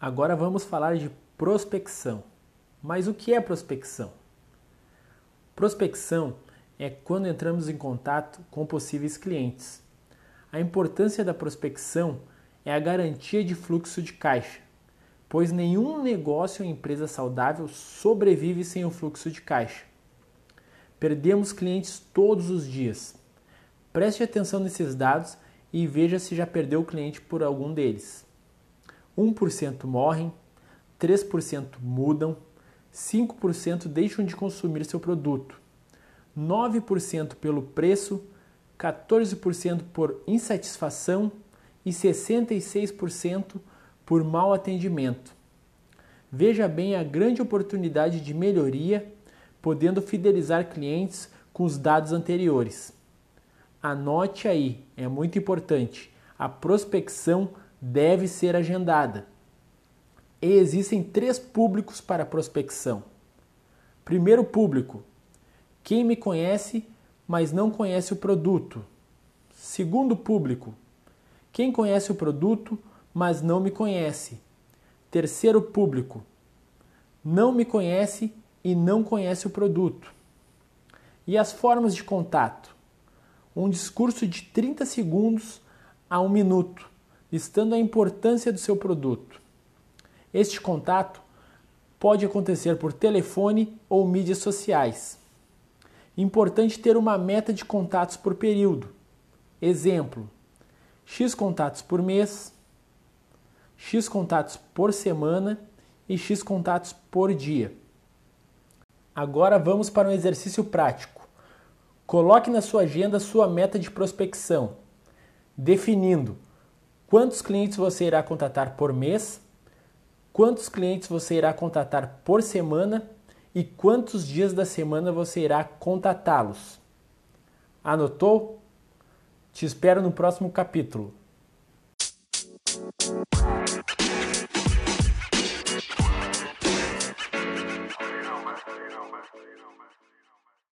Agora vamos falar de prospecção. Mas o que é prospecção? Prospecção é quando entramos em contato com possíveis clientes. A importância da prospecção é a garantia de fluxo de caixa, pois nenhum negócio ou empresa saudável sobrevive sem o fluxo de caixa. Perdemos clientes todos os dias. Preste atenção nesses dados e veja se já perdeu o cliente por algum deles. 1% morrem, 3% mudam, 5% deixam de consumir seu produto, 9% pelo preço, 14% por insatisfação e 66% por mau atendimento. Veja bem a grande oportunidade de melhoria, podendo fidelizar clientes com os dados anteriores. Anote aí, é muito importante. A prospecção deve ser agendada. E existem três públicos para prospecção. Primeiro público: quem me conhece, mas não conhece o produto. Segundo público: quem conhece o produto, mas não me conhece. Terceiro público: não me conhece e não conhece o produto. E as formas de contato? Um discurso de 30 segundos a um minuto listando a importância do seu produto. Este contato pode acontecer por telefone ou mídias sociais. Importante ter uma meta de contatos por período. Exemplo: X contatos por mês, X contatos por semana e X contatos por dia. Agora vamos para um exercício prático. Coloque na sua agenda sua meta de prospecção, definindo quantos clientes você irá contatar por mês, quantos clientes você irá contatar por semana e quantos dias da semana você irá contatá-los. Anotou? Te espero no próximo capítulo.